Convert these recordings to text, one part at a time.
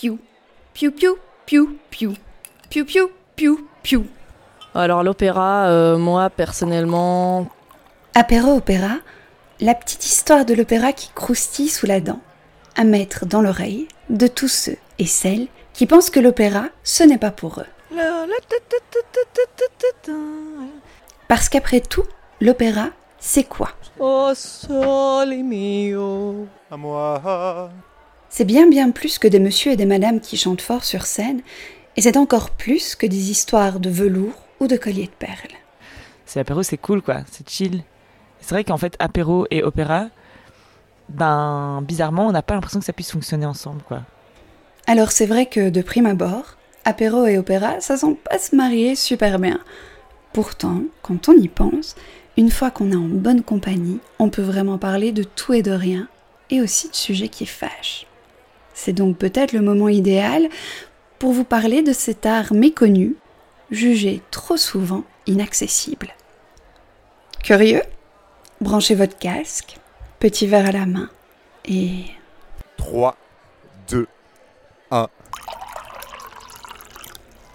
piou, piou piou piou piou, piou piou piou piou. Alors l'opéra, euh, moi personnellement... Apéro opéra, la petite histoire de l'opéra qui croustille sous la dent, à mettre dans l'oreille de tous ceux et celles qui pensent que l'opéra, ce n'est pas pour eux. Parce qu'après tout, l'opéra, c'est quoi? Oh sole mio. À moi. C'est bien bien plus que des messieurs et des madames qui chantent fort sur scène, et c'est encore plus que des histoires de velours ou de colliers de perles. C'est apéro, c'est cool quoi, c'est chill. C'est vrai qu'en fait, apéro et opéra, ben bizarrement, on n'a pas l'impression que ça puisse fonctionner ensemble quoi. Alors c'est vrai que de prime abord, apéro et opéra, ça sent pas se marier super bien. Pourtant, quand on y pense, une fois qu'on est en bonne compagnie, on peut vraiment parler de tout et de rien, et aussi de sujets qui fâchent. C'est donc peut-être le moment idéal pour vous parler de cet art méconnu, jugé trop souvent inaccessible. Curieux? Branchez votre casque, petit verre à la main, et 3, 2, 1.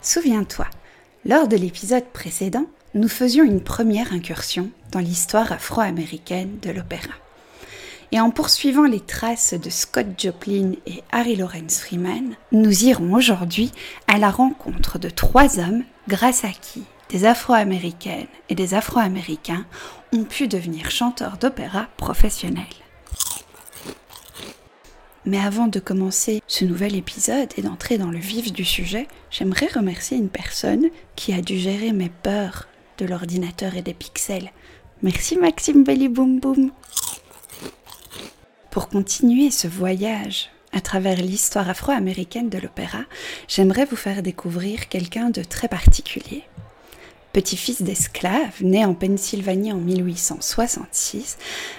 Souviens-toi, lors de l'épisode précédent, nous faisions une première incursion dans l'histoire afro-américaine de l'opéra. Et en poursuivant les traces de Scott Joplin et Harry Lawrence Freeman, nous irons aujourd'hui à la rencontre de trois hommes grâce à qui des afro-américaines et des afro-américains ont pu devenir chanteurs d'opéra professionnels. Mais avant de commencer ce nouvel épisode et d'entrer dans le vif du sujet, j'aimerais remercier une personne qui a dû gérer mes peurs de l'ordinateur et des pixels. Merci Maxime Belly Boom Boom. Pour continuer ce voyage à travers l'histoire afro-américaine de l'opéra, j'aimerais vous faire découvrir quelqu'un de très particulier. Petit-fils d'esclave, né en Pennsylvanie en 1866,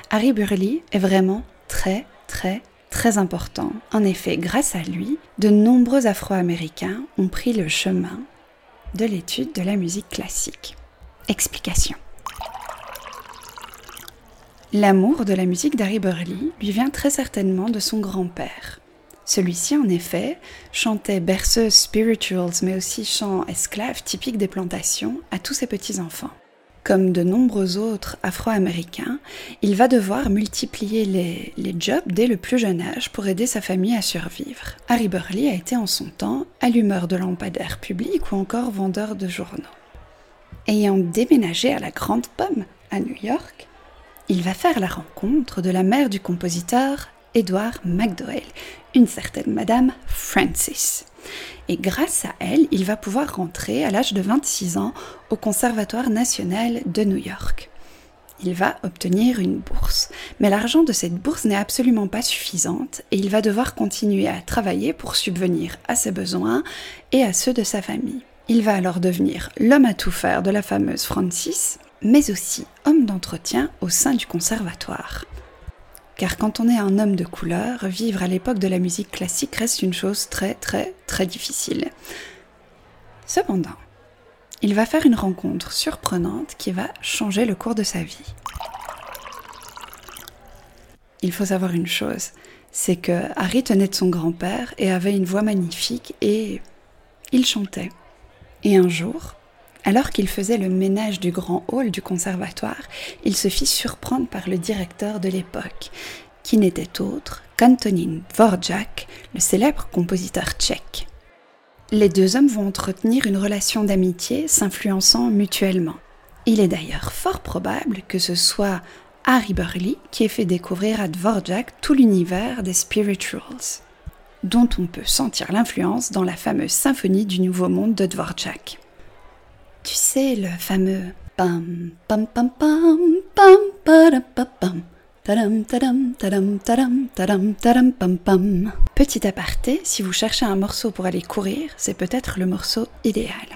Harry Burley est vraiment très, très, très important. En effet, grâce à lui, de nombreux Afro-Américains ont pris le chemin de l'étude de la musique classique. Explication. L'amour de la musique d'Harry Burley lui vient très certainement de son grand-père. Celui-ci, en effet, chantait berceuses spirituals, mais aussi chants esclaves typiques des plantations à tous ses petits-enfants. Comme de nombreux autres Afro-Américains, il va devoir multiplier les, les, jobs dès le plus jeune âge pour aider sa famille à survivre. Harry Burley a été en son temps allumeur de lampadaires publics ou encore vendeur de journaux. Ayant déménagé à la Grande Pomme, à New York, il va faire la rencontre de la mère du compositeur Edward MacDowell, une certaine Madame Francis. Et grâce à elle, il va pouvoir rentrer à l'âge de 26 ans au Conservatoire national de New York. Il va obtenir une bourse, mais l'argent de cette bourse n'est absolument pas suffisante et il va devoir continuer à travailler pour subvenir à ses besoins et à ceux de sa famille. Il va alors devenir l'homme à tout faire de la fameuse Francis, mais aussi homme d'entretien au sein du conservatoire. Car quand on est un homme de couleur, vivre à l'époque de la musique classique reste une chose très très très difficile. Cependant, il va faire une rencontre surprenante qui va changer le cours de sa vie. Il faut savoir une chose, c'est que Harry tenait de son grand-père et avait une voix magnifique et il chantait. Et un jour, alors qu'il faisait le ménage du grand hall du conservatoire, il se fit surprendre par le directeur de l'époque, qui n'était autre qu'Antonin Dvorak, le célèbre compositeur tchèque. Les deux hommes vont entretenir une relation d'amitié, s'influençant mutuellement. Il est d'ailleurs fort probable que ce soit Harry Burley qui ait fait découvrir à Dvorak tout l'univers des spirituals, dont on peut sentir l'influence dans la fameuse symphonie du Nouveau Monde de Dvorak. Tu sais, le fameux pam pam pam pam pam pam Tadam, tadam, tadam, tadam, tadam, tadam, pam, pam. Petit aparté, si vous cherchez un morceau pour aller courir, c'est peut-être le morceau idéal.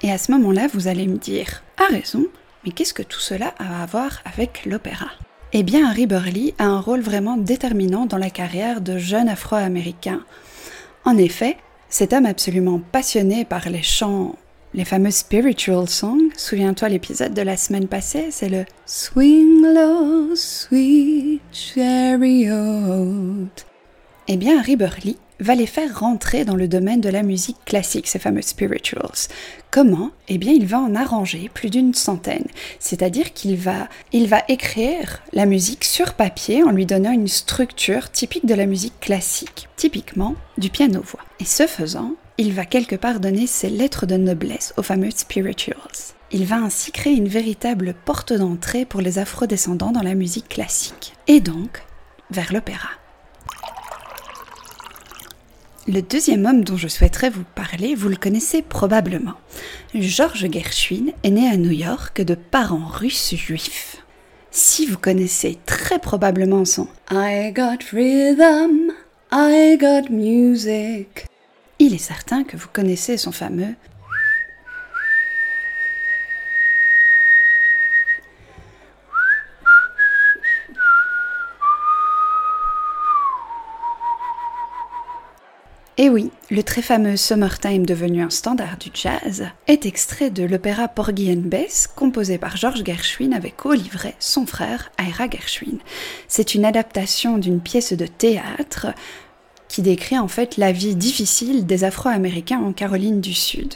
Et à ce moment-là, vous allez me dire, à raison, mais qu'est-ce que tout cela a à voir avec l'opéra? Eh bien, Harry Burley a un rôle vraiment déterminant dans la carrière de jeunes Afro-Américains. En effet, cet homme absolument passionné par les chants les fameux spiritual songs. Souviens-toi l'épisode de la semaine passée, c'est le Swing low, sweet chariot. Eh bien, Harry Burley va les faire rentrer dans le domaine de la musique classique, ces fameux spirituals. Comment? Eh bien, il va en arranger plus d'une centaine. C'est-à-dire qu'il va, il va écrire la musique sur papier en lui donnant une structure typique de la musique classique, typiquement du piano-voix. Et ce faisant, il va quelque part donner ses lettres de noblesse aux fameux spirituals. Il va ainsi créer une véritable porte d'entrée pour les afro-descendants dans la musique classique, et donc vers l'opéra. Le deuxième homme dont je souhaiterais vous parler, vous le connaissez probablement. Georges Gershwin est né à New York de parents russes juifs. Si vous connaissez très probablement son I got rhythm, I got music, il est certain que vous connaissez son fameux Et oui, le très fameux Summertime devenu un standard du jazz est extrait de l'opéra Porgy and Bess composé par George Gershwin avec au livret son frère Ira Gershwin. C'est une adaptation d'une pièce de théâtre qui décrit en fait la vie difficile des Afro-Américains en Caroline du Sud.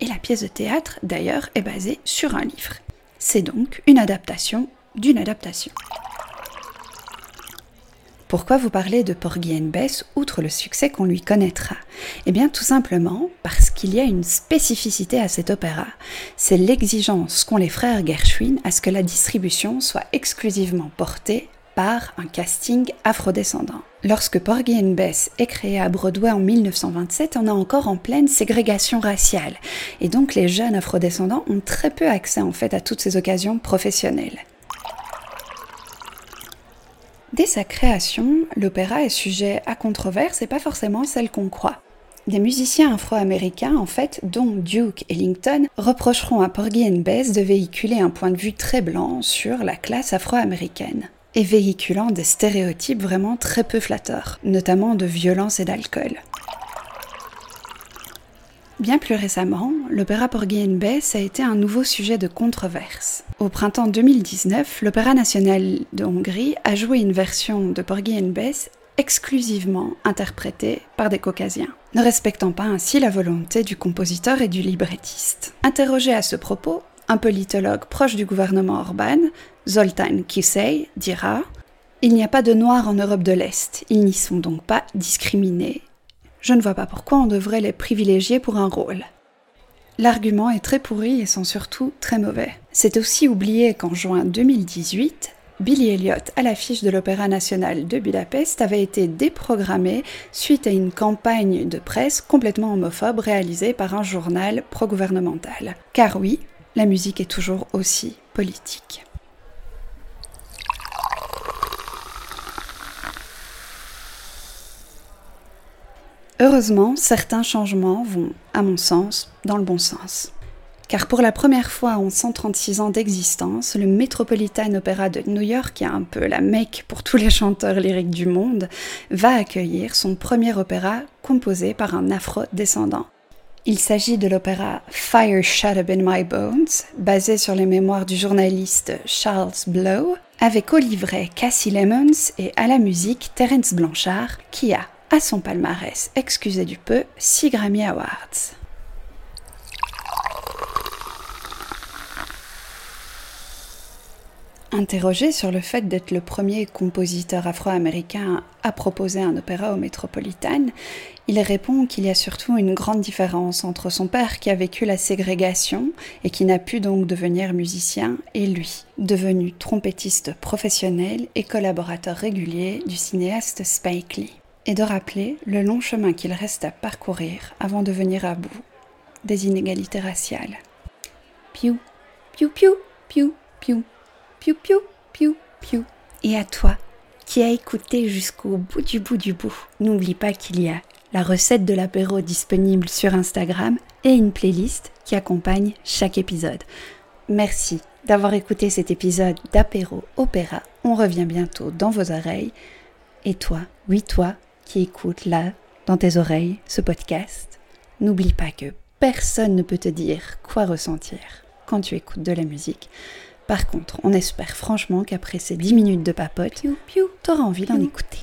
Et la pièce de théâtre d'ailleurs est basée sur un livre. C'est donc une adaptation d'une adaptation. Pourquoi vous parler de Porgy and Bess outre le succès qu'on lui connaîtra? Eh bien tout simplement parce qu'il y a une spécificité à cet opéra. C'est l'exigence qu'ont les frères Gershwin à ce que la distribution soit exclusivement portée par un casting afrodescendant. Lorsque Porgy and Bess est créé à Broadway en 1927, on est encore en pleine ségrégation raciale. Et donc les jeunes afrodescendants ont très peu accès en fait à toutes ces occasions professionnelles. Dès sa création, l'opéra est sujet à controverse et pas forcément celle qu'on croit. Des musiciens afro-américains, en fait, dont Duke Ellington, reprocheront à Porgy and Bess de véhiculer un point de vue très blanc sur la classe afro-américaine, et véhiculant des stéréotypes vraiment très peu flatteurs, notamment de violence et d'alcool. Bien plus récemment, l'opéra Porgy and Bess a été un nouveau sujet de controverse. Au printemps 2019, l'Opéra national de Hongrie a joué une version de Porgy and Bess exclusivement interprétée par des caucasiens, ne respectant pas ainsi la volonté du compositeur et du librettiste. Interrogé à ce propos, un politologue proche du gouvernement Orban, Zoltán Kisei, dira Il n'y a pas de Noirs en Europe de l'Est, ils n'y sont donc pas discriminés je ne vois pas pourquoi on devrait les privilégier pour un rôle. L'argument est très pourri et sont surtout très mauvais. C'est aussi oublié qu'en juin 2018, Billy Elliot, à l'affiche de l'Opéra national de Budapest, avait été déprogrammé suite à une campagne de presse complètement homophobe réalisée par un journal pro-gouvernemental. Car oui, la musique est toujours aussi politique. Heureusement, certains changements vont, à mon sens, dans le bon sens. Car pour la première fois en 136 ans d'existence, le Metropolitan Opera de New York, qui est un peu la mecque pour tous les chanteurs lyriques du monde, va accueillir son premier opéra composé par un afro-descendant. Il s'agit de l'opéra Fire Shut Up in My Bones, basé sur les mémoires du journaliste Charles Blow, avec au livret Cassie Lemons et à la musique Terence Blanchard, qui a, à son palmarès, excusez du peu, 6 Grammy Awards. Interrogé sur le fait d'être le premier compositeur afro-américain à proposer un opéra au Metropolitan, il répond qu'il y a surtout une grande différence entre son père qui a vécu la ségrégation et qui n'a pu donc devenir musicien et lui, devenu trompettiste professionnel et collaborateur régulier du cinéaste Spike Lee et de rappeler le long chemin qu'il reste à parcourir avant de venir à bout des inégalités raciales. Piou, piou, piou, piou, piou, piou, piou, piou, piou. Et à toi, qui as écouté jusqu'au bout du bout du bout, n'oublie pas qu'il y a la recette de l'apéro disponible sur Instagram et une playlist qui accompagne chaque épisode. Merci d'avoir écouté cet épisode d'apéro opéra. On revient bientôt dans vos oreilles. Et toi, oui toi, qui écoute là, dans tes oreilles, ce podcast, n'oublie pas que personne ne peut te dire quoi ressentir quand tu écoutes de la musique. Par contre, on espère franchement qu'après ces 10 minutes de papote, tu auras envie d'en écouter.